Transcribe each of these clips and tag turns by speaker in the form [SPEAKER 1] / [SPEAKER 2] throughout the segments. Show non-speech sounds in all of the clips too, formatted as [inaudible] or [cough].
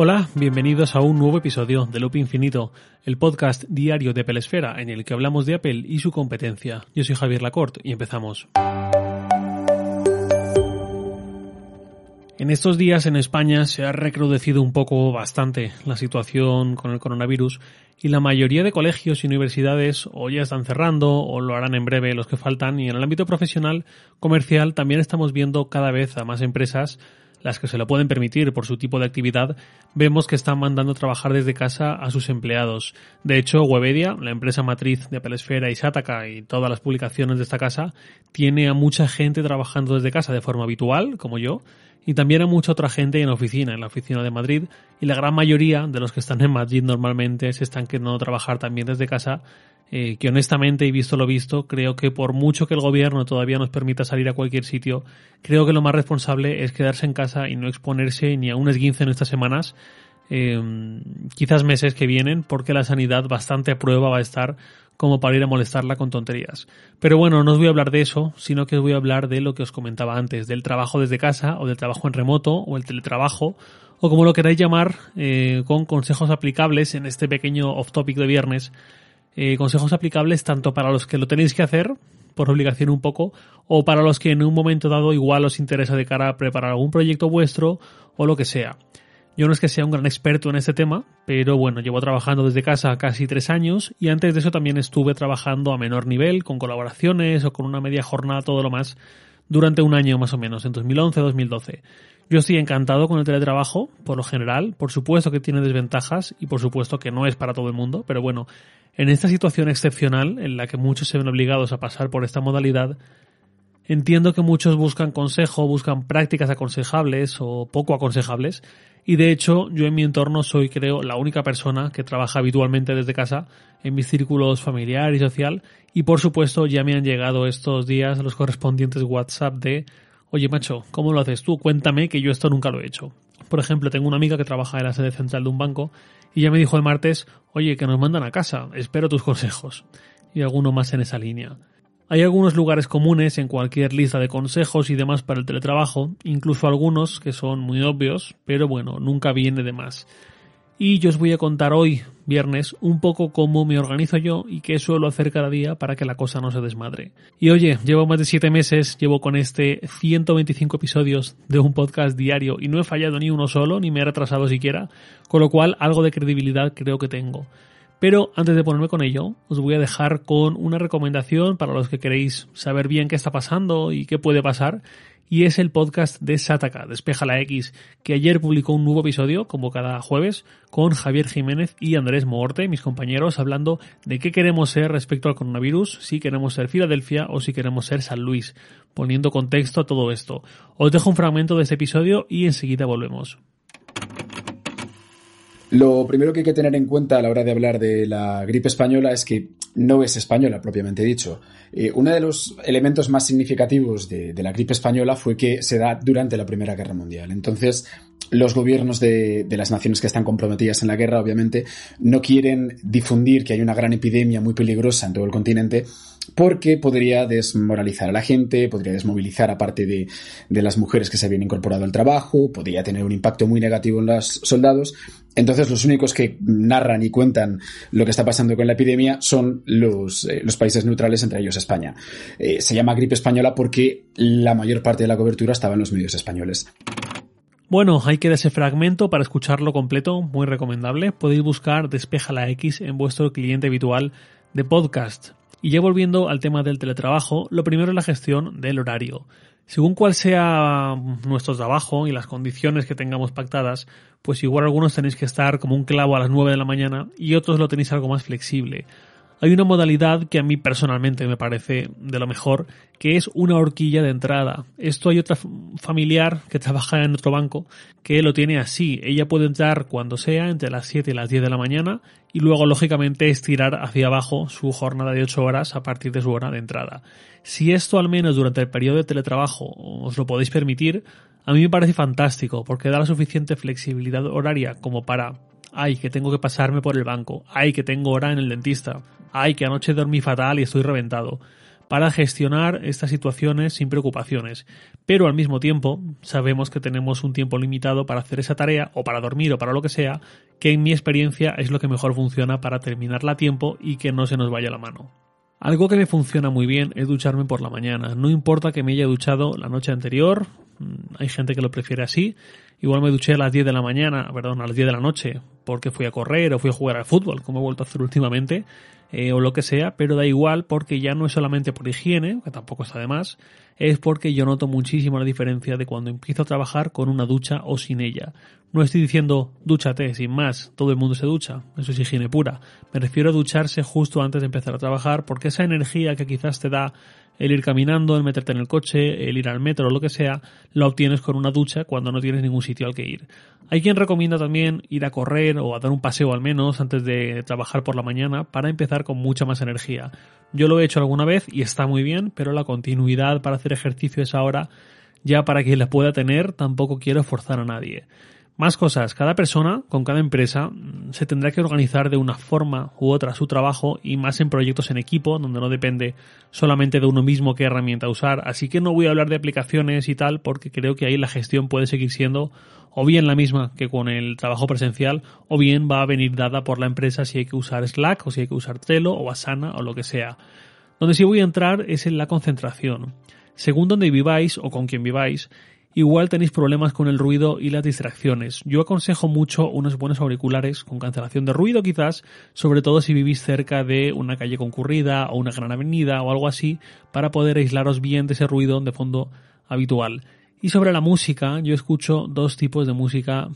[SPEAKER 1] Hola, bienvenidos a un nuevo episodio de Loop Infinito, el podcast diario de Pelesfera en el que hablamos de Apple y su competencia. Yo soy Javier Lacorte y empezamos. En estos días en España se ha recrudecido un poco bastante la situación con el coronavirus y la mayoría de colegios y universidades o ya están cerrando o lo harán en breve los que faltan y en el ámbito profesional comercial también estamos viendo cada vez a más empresas las que se lo pueden permitir por su tipo de actividad, vemos que están mandando trabajar desde casa a sus empleados. De hecho, Webedia, la empresa matriz de Pelesfera y Sataka y todas las publicaciones de esta casa, tiene a mucha gente trabajando desde casa de forma habitual, como yo, y también a mucha otra gente en oficina, en la oficina de Madrid, y la gran mayoría de los que están en Madrid normalmente se están queriendo trabajar también desde casa eh, que honestamente y visto lo visto, creo que por mucho que el gobierno todavía nos permita salir a cualquier sitio, creo que lo más responsable es quedarse en casa y no exponerse ni a un esguince en estas semanas, eh, quizás meses que vienen, porque la sanidad bastante a prueba va a estar como para ir a molestarla con tonterías. Pero bueno, no os voy a hablar de eso, sino que os voy a hablar de lo que os comentaba antes, del trabajo desde casa o del trabajo en remoto o el teletrabajo o como lo queráis llamar, eh, con consejos aplicables en este pequeño off-topic de viernes eh, consejos aplicables tanto para los que lo tenéis que hacer, por obligación un poco, o para los que en un momento dado igual os interesa de cara a preparar algún proyecto vuestro o lo que sea. Yo no es que sea un gran experto en este tema, pero bueno, llevo trabajando desde casa casi tres años y antes de eso también estuve trabajando a menor nivel, con colaboraciones o con una media jornada, todo lo más, durante un año más o menos, en 2011-2012. Yo estoy encantado con el teletrabajo, por lo general, por supuesto que tiene desventajas y por supuesto que no es para todo el mundo, pero bueno, en esta situación excepcional, en la que muchos se ven obligados a pasar por esta modalidad, entiendo que muchos buscan consejo, buscan prácticas aconsejables o poco aconsejables, y de hecho yo en mi entorno soy creo la única persona que trabaja habitualmente desde casa en mis círculos familiar y social, y por supuesto ya me han llegado estos días los correspondientes WhatsApp de Oye macho, ¿cómo lo haces tú? Cuéntame que yo esto nunca lo he hecho. Por ejemplo, tengo una amiga que trabaja en la sede central de un banco y ya me dijo el martes, oye, que nos mandan a casa, espero tus [laughs] consejos. Y alguno más en esa línea. Hay algunos lugares comunes en cualquier lista de consejos y demás para el teletrabajo, incluso algunos que son muy obvios, pero bueno, nunca viene de más y yo os voy a contar hoy, viernes, un poco cómo me organizo yo y qué suelo hacer cada día para que la cosa no se desmadre. Y oye, llevo más de 7 meses, llevo con este 125 episodios de un podcast diario y no he fallado ni uno solo, ni me he retrasado siquiera, con lo cual algo de credibilidad creo que tengo. Pero antes de ponerme con ello, os voy a dejar con una recomendación para los que queréis saber bien qué está pasando y qué puede pasar y es el podcast de Sataka, Despeja la X, que ayer publicó un nuevo episodio, como cada jueves, con Javier Jiménez y Andrés Moorte, mis compañeros, hablando de qué queremos ser respecto al coronavirus, si queremos ser Filadelfia o si queremos ser San Luis, poniendo contexto a todo esto. Os dejo un fragmento de este episodio y enseguida volvemos.
[SPEAKER 2] Lo primero que hay que tener en cuenta a la hora de hablar de la gripe española es que no es española, propiamente dicho. Eh, uno de los elementos más significativos de, la gripe española fue que se da durante la Primera Guerra Mundial. Entonces, los gobiernos de, las naciones que están comprometidas en la guerra, obviamente, no quieren difundir que hay una gran epidemia muy peligrosa en todo el continente porque podría desmoralizar a la gente, podría desmovilizar a parte de, las mujeres que se habían incorporado al trabajo, podría tener un impacto muy negativo en los soldados. Entonces, los únicos que narran y cuentan lo que está pasando con la epidemia son los, eh, países neutrales, entre ellos España. Eh, se llama gripe española porque la mayor parte de la cobertura estaba en los medios españoles.
[SPEAKER 1] Bueno, ahí queda ese fragmento para escucharlo completo, muy recomendable. Podéis buscar Despeja la X en vuestro cliente habitual de podcast. Y ya volviendo al tema del teletrabajo, lo primero es la gestión del horario. Según cuál sea nuestro trabajo y las condiciones que tengamos pactadas, pues igual algunos tenéis que estar como un clavo a las 9 de la mañana y otros lo tenéis algo más flexible hay una modalidad que a mí personalmente me parece de lo mejor, que es una horquilla de entrada. Esto hay otra familiar que trabaja en otro banco que lo tiene así. Ella puede entrar cuando sea, entre las 7 y las 10 de la mañana, y luego lógicamente estirar hacia abajo su jornada de 8 horas a partir de su hora de entrada. Si esto al menos durante el periodo de teletrabajo os lo podéis permitir, a mí me parece fantástico porque da la suficiente flexibilidad horaria como para ay, que tengo que pasarme por el banco, ay, que tengo hora en el dentista, ay, que anoche dormí fatal y estoy reventado. para gestionar estas situaciones sin preocupaciones. Pero al mismo tiempo sabemos que tenemos un tiempo limitado para hacer esa tarea o para dormir o para lo que sea, que en mi experiencia es lo que mejor funciona para terminarla a tiempo y que no se nos vaya la mano. Algo que me funciona muy bien es ducharme por la mañana. No importa que me haya duchado la noche anterior, mm, hay gente que lo prefiere así. Igual me duché a las 10 de la mañana, perdón, a las 10 de la noche, porque fui a correr o fui a jugar al fútbol, como he vuelto a hacer últimamente, eh, o lo que sea, pero da igual porque ya no es solamente por higiene, que tampoco está de más, es porque yo noto muchísimo la diferencia de cuando empiezo a trabajar con una ducha o sin ella. No estoy diciendo dúchate, sin más, todo el mundo se ducha, eso es higiene pura. Me refiero a ducharse justo antes de empezar a trabajar porque esa energía que quizás te da el ir caminando, el meterte en el coche, el ir al metro o lo que sea, lo obtienes con una ducha cuando no tienes ningún sitio al que ir. Hay quien recomienda también ir a correr o a dar un paseo al menos antes de trabajar por la mañana para empezar con mucha más energía. Yo lo he hecho alguna vez y está muy bien, pero la continuidad para hacer ejercicio es ahora ya para quien la pueda tener, tampoco quiero forzar a nadie. Más cosas. Cada persona, con cada empresa, mm, se tendrá que organizar de una forma u otra su trabajo y más en proyectos en equipo, donde no depende solamente de uno mismo qué herramienta usar. Así que no voy a hablar de aplicaciones y tal, porque creo que ahí la gestión puede seguir siendo o bien la misma que con el trabajo presencial, o bien va a venir dada por la empresa si hay que usar Slack o si hay que usar Trello o Asana o lo que sea. Donde sí voy a entrar es en la concentración. Según donde viváis o con quien viváis, igual tenéis problemas con el ruido y las distracciones. Yo aconsejo mucho unos buenos auriculares con cancelación de ruido quizás, sobre todo si vivís cerca de una calle concurrida o una gran avenida o algo así, para poder aislaros bien de ese ruido de fondo habitual. Y sobre la música, yo escucho dos tipos de música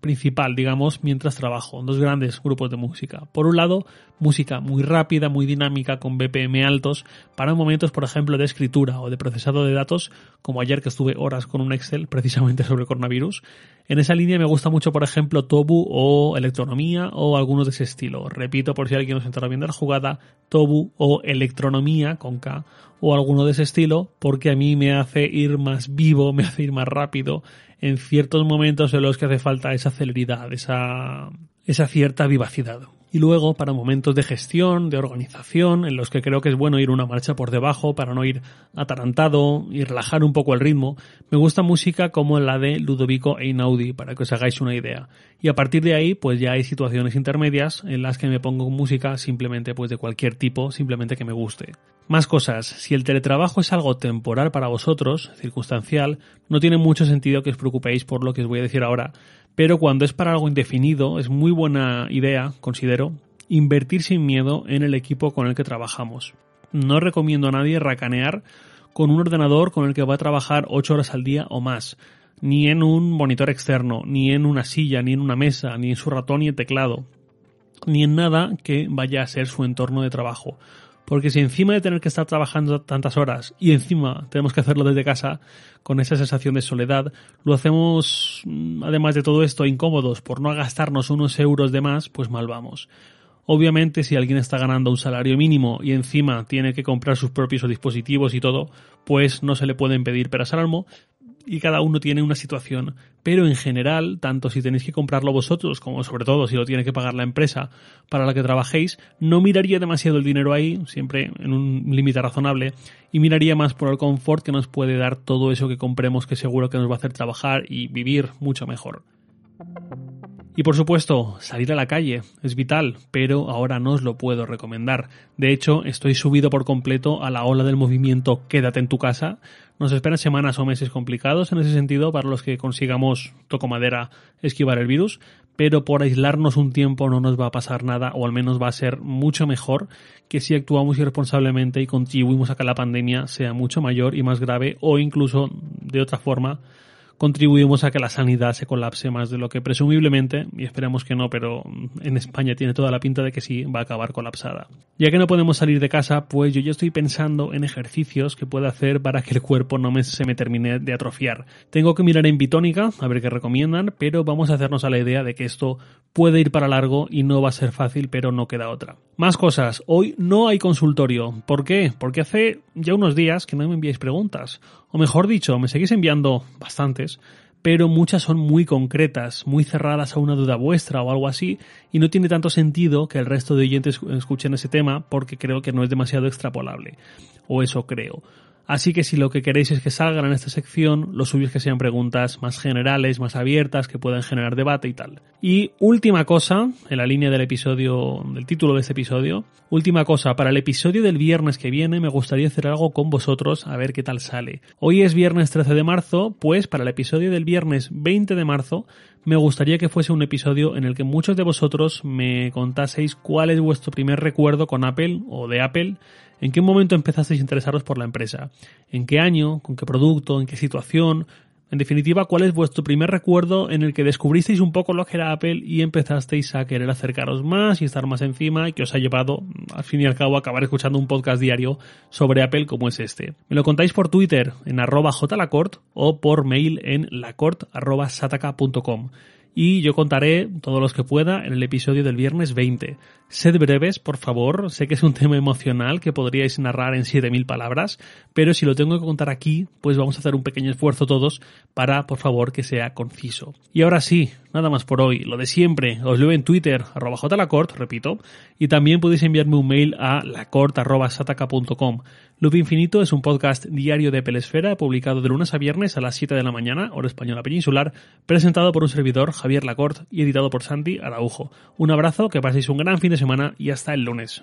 [SPEAKER 1] principal, digamos, mientras trabajo, dos grandes grupos de música. Por un lado, música muy rápida, muy dinámica, con BPM altos, para momentos, por ejemplo, de escritura o de procesado de datos, como ayer que estuve horas con un Excel [laughs] precisamente sobre coronavirus. En esa línea me gusta mucho, por ejemplo, Tobu o Electronomía o algunos de ese estilo. Repito, por si alguien nos entra viendo la jugada, Tobu o Electronomía con K o alguno de ese estilo, porque a mí me hace ir más vivo, [laughs] me hace ir más rápido en ciertos momentos en los que hace falta esa celeridad, esa, esa cierta vivacidad. Y luego, para momentos de gestión, de organización, en los que creo que es bueno ir una marcha por debajo para no ir atarantado y relajar un poco el ritmo, me gusta música como la de Ludovico Einaudi, para que os hagáis una idea. Y a partir de ahí, pues ya hay situaciones intermedias en las que me pongo música simplemente pues de cualquier tipo, simplemente que me guste. Más cosas, si el teletrabajo es algo temporal para vosotros, circunstancial, no tiene mucho sentido que os preocupéis por lo que os voy a decir ahora, pero cuando es para algo indefinido, es muy buena idea, considero, invertir sin miedo en el equipo con el que trabajamos. No recomiendo a nadie racanear con un ordenador con el que va a trabajar 8 horas al día o más, ni en un monitor externo, ni en una silla, ni en una mesa, ni en su ratón y el teclado, ni en nada que vaya a ser su entorno de trabajo. Porque si encima de tener que estar trabajando tantas horas y encima tenemos que hacerlo desde casa, con esa sensación de soledad, lo hacemos, mm, además de todo esto, incómodos por no gastarnos unos euros de más, pues mal vamos. Obviamente, si alguien está ganando un salario mínimo y encima tiene que comprar sus propios dispositivos y todo, pues no se le pueden pedir peras al almo, y cada uno tiene una situación. Pero en general, tanto si tenéis que comprarlo vosotros, como sobre todo si lo tiene que pagar la empresa para la que trabajéis, no miraría demasiado el dinero ahí, siempre en un límite razonable, y miraría más por el confort que nos puede dar todo eso que compremos que seguro que nos va a hacer trabajar y vivir mucho mejor. Y por supuesto, salir a la calle es vital, pero ahora no os lo puedo recomendar. De hecho, estoy subido por completo a la ola del movimiento Quédate en tu casa. Nos esperan semanas o meses complicados en ese sentido para los que consigamos, toco madera, esquivar el virus, pero por aislarnos un tiempo no nos va a pasar nada, o al menos va a ser mucho mejor que si actuamos irresponsablemente y contribuimos a que la pandemia sea mucho mayor y más grave, o incluso de otra forma contribuimos a que la sanidad se colapse más de lo que presumiblemente, y esperemos que no, pero en España tiene toda la pinta de que sí, va a acabar colapsada. Ya que no podemos salir de casa, pues yo ya estoy pensando en ejercicios que pueda hacer para que el cuerpo no se me termine de atrofiar. Tengo que mirar en Bitónica, a ver qué recomiendan, pero vamos a hacernos a la idea de que esto puede ir para largo y no va a ser fácil, pero no queda otra. Más cosas, hoy no hay consultorio. ¿Por qué? Porque hace ya unos días que no me enviáis preguntas. O mejor dicho, me seguís enviando pero muchas son muy concretas, muy cerradas a una duda vuestra o algo así, y no tiene tanto sentido que el resto de oyentes escuchen ese tema porque creo que no es demasiado extrapolable. O eso creo. Así que si lo que queréis es que salgan en esta sección, lo suyo que sean preguntas más generales, más abiertas, que puedan generar debate y tal. Y última cosa, en la línea del episodio, del título de este episodio, última cosa, para el episodio del viernes que viene me gustaría hacer algo con vosotros a ver qué tal sale. Hoy es viernes 13 de marzo, pues para el episodio del viernes 20 de marzo me gustaría que fuese un episodio en el que muchos de vosotros me contaseis cuál es vuestro primer recuerdo con Apple o de Apple ¿En qué momento empezasteis a interesaros por la empresa? ¿En qué año? ¿Con qué producto? ¿En qué situación? En definitiva, ¿cuál es vuestro primer recuerdo en el que descubristeis un poco lo que era Apple y empezasteis a querer acercaros más y estar más encima y que os ha llevado, al fin y al cabo, a acabar escuchando un podcast diario sobre Apple como es este? Me lo contáis por Twitter en arroba jlacort o por mail en lacort.sataka.com y yo contaré todos los que pueda en el episodio del viernes 20. Sed breves, por favor, sé que es un tema emocional que podríais narrar en 7000 palabras, pero si lo tengo que contar aquí, pues vamos a hacer un pequeño esfuerzo todos para, por favor, que sea conciso. Y ahora sí, nada más por hoy, lo de siempre, os leo en Twitter, arroba jlacort, repito, y también podéis enviarme un mail a lacort.sataka.com. Loop Infinito es un podcast diario de Pelesfera publicado de lunes a viernes a las 7 de la mañana, hora española peninsular, presentado por un servidor, Javier Lacort, y editado por Santi Araujo. Un abrazo, que paséis un gran fin de semana y hasta el lunes.